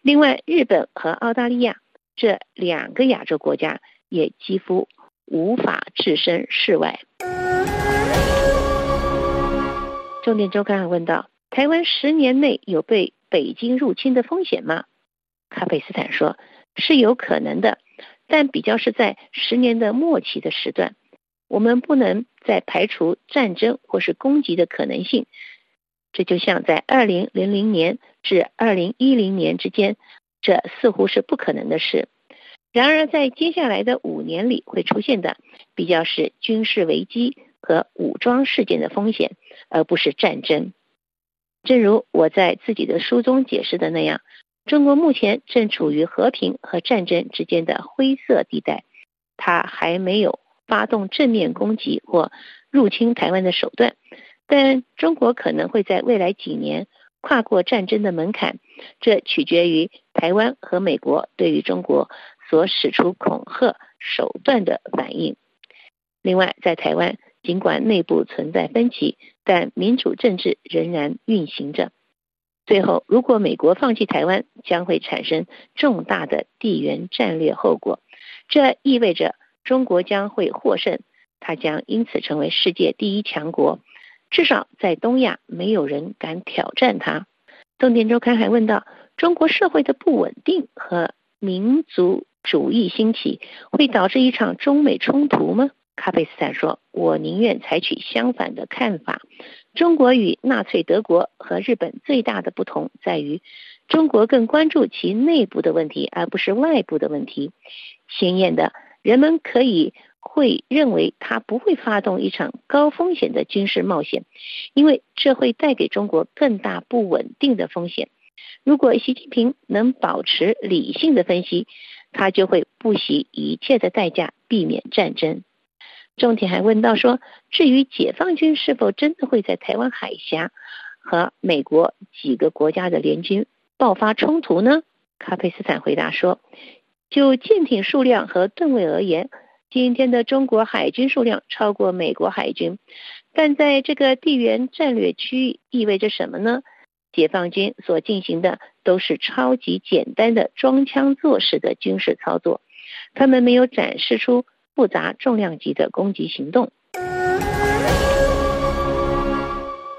另外，日本和澳大利亚这两个亚洲国家也几乎无法置身事外。重点周刊还问到：台湾十年内有被北京入侵的风险吗？卡贝斯坦说。是有可能的，但比较是在十年的末期的时段，我们不能再排除战争或是攻击的可能性。这就像在二零零零年至二零一零年之间，这似乎是不可能的事。然而，在接下来的五年里会出现的，比较是军事危机和武装事件的风险，而不是战争。正如我在自己的书中解释的那样。中国目前正处于和平和战争之间的灰色地带，它还没有发动正面攻击或入侵台湾的手段，但中国可能会在未来几年跨过战争的门槛，这取决于台湾和美国对于中国所使出恐吓手段的反应。另外，在台湾，尽管内部存在分歧，但民主政治仍然运行着。最后，如果美国放弃台湾，将会产生重大的地缘战略后果。这意味着中国将会获胜，它将因此成为世界第一强国。至少在东亚，没有人敢挑战它。重点周刊还问到：中国社会的不稳定和民族主义兴起，会导致一场中美冲突吗？卡贝斯坦说：“我宁愿采取相反的看法。中国与纳粹德国和日本最大的不同在于，中国更关注其内部的问题，而不是外部的问题。鲜艳的，人们可以会认为他不会发动一场高风险的军事冒险，因为这会带给中国更大不稳定的风险。如果习近平能保持理性的分析，他就会不惜一切的代价避免战争。”重点还问到说，至于解放军是否真的会在台湾海峡和美国几个国家的联军爆发冲突呢？卡佩斯坦回答说，就舰艇数量和吨位而言，今天的中国海军数量超过美国海军，但在这个地缘战略区域意味着什么呢？解放军所进行的都是超级简单的装腔作势的军事操作，他们没有展示出。复杂重量级的攻击行动。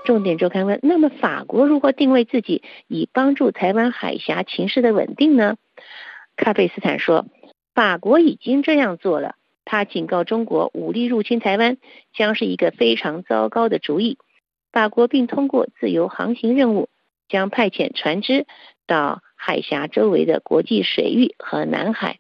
重点周刊问：那么法国如何定位自己，以帮助台湾海峡情势的稳定呢？卡贝斯坦说：法国已经这样做了。他警告中国，武力入侵台湾将是一个非常糟糕的主意。法国并通过自由航行任务，将派遣船只到海峡周围的国际水域和南海。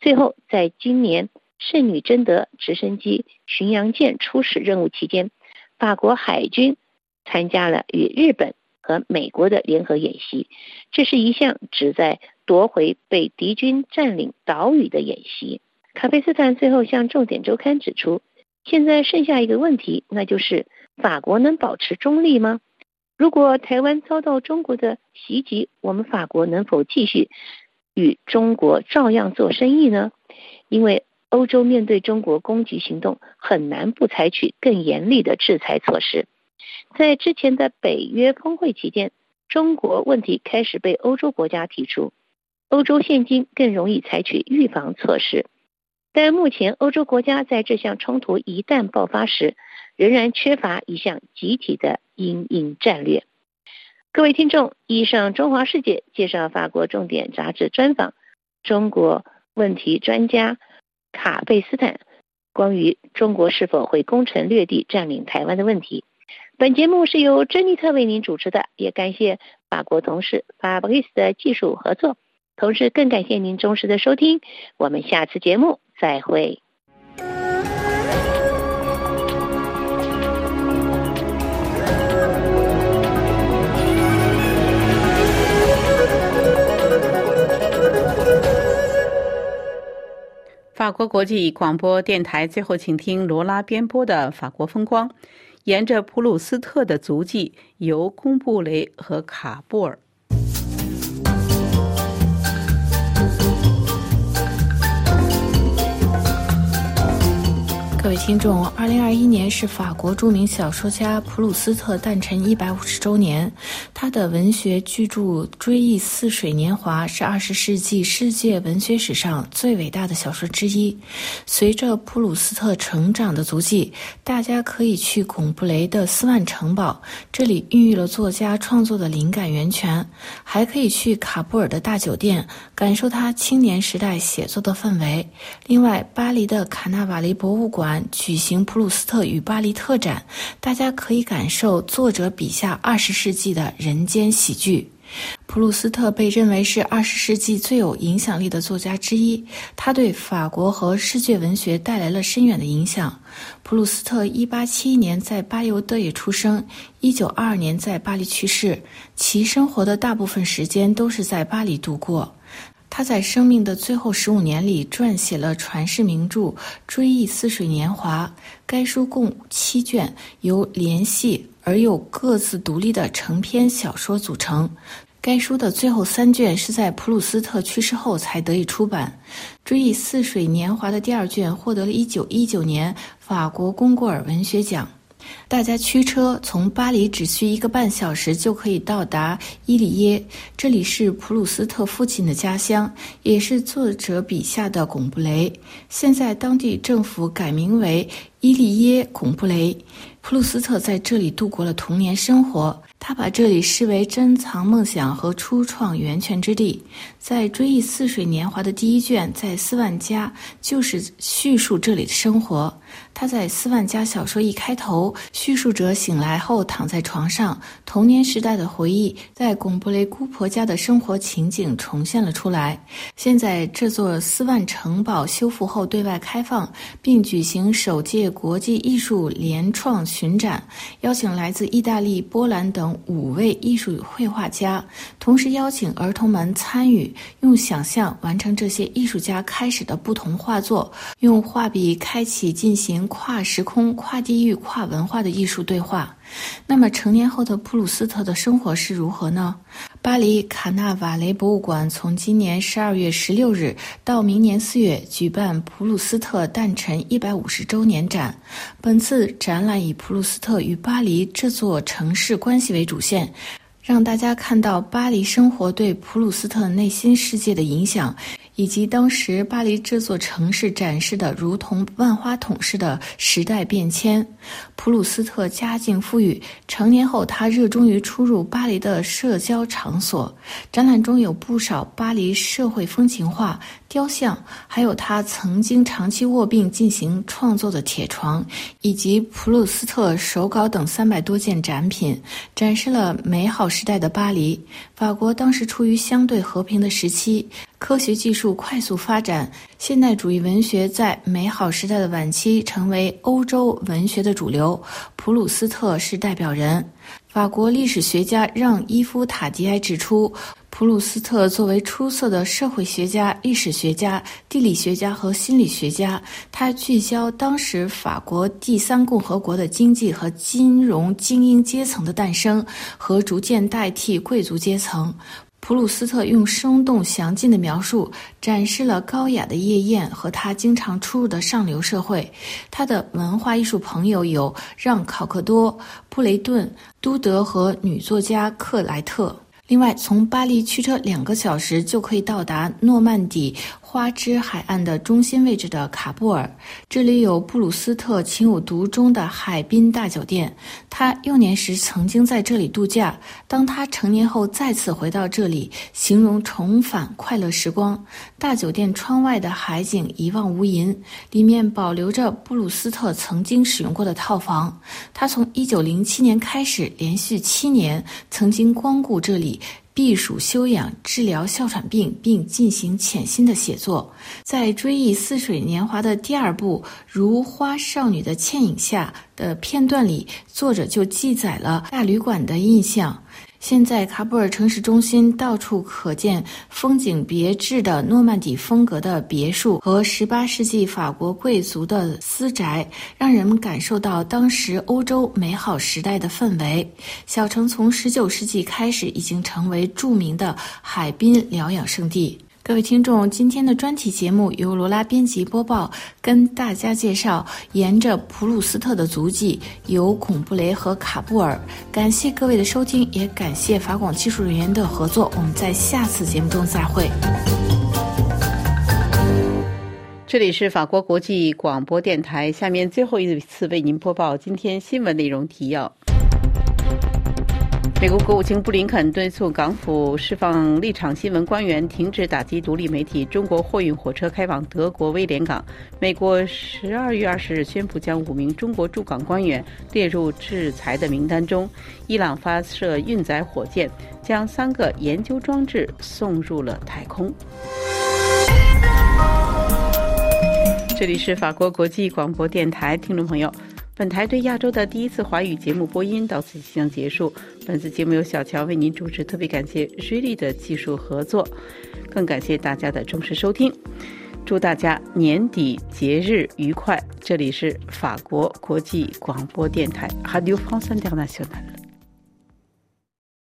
最后，在今年。圣女贞德直升机巡洋舰出使任务期间，法国海军参加了与日本和美国的联合演习。这是一项旨在夺回被敌军占领岛屿的演习。卡佩斯坦最后向重点周刊指出，现在剩下一个问题，那就是法国能保持中立吗？如果台湾遭到中国的袭击，我们法国能否继续与中国照样做生意呢？因为欧洲面对中国攻击行动，很难不采取更严厉的制裁措施。在之前的北约峰会期间，中国问题开始被欧洲国家提出，欧洲现今更容易采取预防措施。但目前，欧洲国家在这项冲突一旦爆发时，仍然缺乏一项集体的应应战略。各位听众，以上中华世界介绍法国重点杂志专访中国问题专家。卡贝斯坦关于中国是否会攻城略地占领台湾的问题，本节目是由珍妮特为您主持的，也感谢法国同事法布里斯的技术合作，同时更感谢您忠实的收听，我们下次节目再会。法国国际广播电台，最后请听罗拉编播的《法国风光》，沿着普鲁斯特的足迹，由贡布雷和卡布尔。各位听众，二零二一年是法国著名小说家普鲁斯特诞辰一百五十周年。他的文学巨著《追忆似水年华》是二十世纪世界文学史上最伟大的小说之一。随着普鲁斯特成长的足迹，大家可以去贡布雷的斯万城堡，这里孕育了作家创作的灵感源泉；还可以去卡布尔的大酒店，感受他青年时代写作的氛围。另外，巴黎的卡纳瓦雷博物馆。举行普鲁斯特与巴黎特展，大家可以感受作者笔下二十世纪的人间喜剧。普鲁斯特被认为是二十世纪最有影响力的作家之一，他对法国和世界文学带来了深远的影响。普鲁斯特一八七一年在巴尤德也出生，一九二二年在巴黎去世，其生活的大部分时间都是在巴黎度过。他在生命的最后十五年里撰写了传世名著《追忆似水年华》。该书共七卷，由联系而又各自独立的成篇小说组成。该书的最后三卷是在普鲁斯特去世后才得以出版。《追忆似水年华》的第二卷获得了一九一九年法国龚古尔文学奖。大家驱车从巴黎只需一个半小时就可以到达伊里耶，这里是普鲁斯特父亲的家乡，也是作者笔下的贡布雷。现在当地政府改名为伊利耶贡布雷。普鲁斯特在这里度过了童年生活，他把这里视为珍藏梦想和初创源泉之地。在《追忆似水年华》的第一卷，在斯万家就是叙述这里的生活。他在斯万加小说一开头，叙述者醒来后躺在床上，童年时代的回忆在贡布雷姑婆家的生活情景重现了出来。现在这座斯万城堡修复后对外开放，并举行首届国际艺术联创。巡展邀请来自意大利、波兰等五位艺术绘画家，同时邀请儿童们参与，用想象完成这些艺术家开始的不同画作，用画笔开启进行跨时空、跨地域、跨文化的艺术对话。那么，成年后的普鲁斯特的生活是如何呢？巴黎卡纳瓦雷博物馆从今年十二月十六日到明年四月举办普鲁斯特诞辰一百五十周年展。本次展览以普鲁斯特与巴黎这座城市关系为主线，让大家看到巴黎生活对普鲁斯特内心世界的影响。以及当时巴黎这座城市展示的如同万花筒似的时代变迁。普鲁斯特家境富裕，成年后他热衷于出入巴黎的社交场所。展览中有不少巴黎社会风情画、雕像，还有他曾经长期卧病进行创作的铁床，以及普鲁斯特手稿等三百多件展品，展示了美好时代的巴黎。法国当时处于相对和平的时期。科学技术快速发展，现代主义文学在美好时代的晚期成为欧洲文学的主流。普鲁斯特是代表人。法国历史学家让·伊夫·塔迪埃指出，普鲁斯特作为出色的社会学家、历史学家、地理学家和心理学家，他聚焦当时法国第三共和国的经济和金融精英阶层的诞生和逐渐代替贵族阶层。普鲁斯特用生动详尽的描述展示了高雅的夜宴和他经常出入的上流社会。他的文化艺术朋友有让·考克多、布雷顿、都德和女作家克莱特。另外，从巴黎驱车两个小时就可以到达诺曼底。花之海岸的中心位置的卡布尔，这里有布鲁斯特情有独钟的海滨大酒店。他幼年时曾经在这里度假。当他成年后再次回到这里，形容重返快乐时光。大酒店窗外的海景一望无垠，里面保留着布鲁斯特曾经使用过的套房。他从1907年开始，连续七年曾经光顾这里。避暑休养、治疗哮喘病，并进行潜心的写作。在《追忆似水年华》的第二部《如花少女的倩影下》的片段里，作者就记载了大旅馆的印象。现在，喀布尔城市中心到处可见风景别致的诺曼底风格的别墅和18世纪法国贵族的私宅，让人们感受到当时欧洲美好时代的氛围。小城从19世纪开始已经成为著名的海滨疗养胜地。各位听众，今天的专题节目由罗拉编辑播报，跟大家介绍沿着普鲁斯特的足迹由孔布雷和卡布尔。感谢各位的收听，也感谢法广技术人员的合作。我们在下次节目中再会。这里是法国国际广播电台，下面最后一次为您播报今天新闻内容提要。美国国务卿布林肯敦促港府释放立场新闻官员，停止打击独立媒体。中国货运火车开往德国威廉港。美国十二月二十日宣布将五名中国驻港官员列入制裁的名单中。伊朗发射运载火箭，将三个研究装置送入了太空。这里是法国国际广播电台，听众朋友。本台对亚洲的第一次华语节目播音到此即将结束。本次节目由小乔为您主持，特别感谢瑞丽的技术合作，更感谢大家的忠实收听。祝大家年底节日愉快！这里是法国国际广播电台 Radio France i n t e r n a t i o n a l。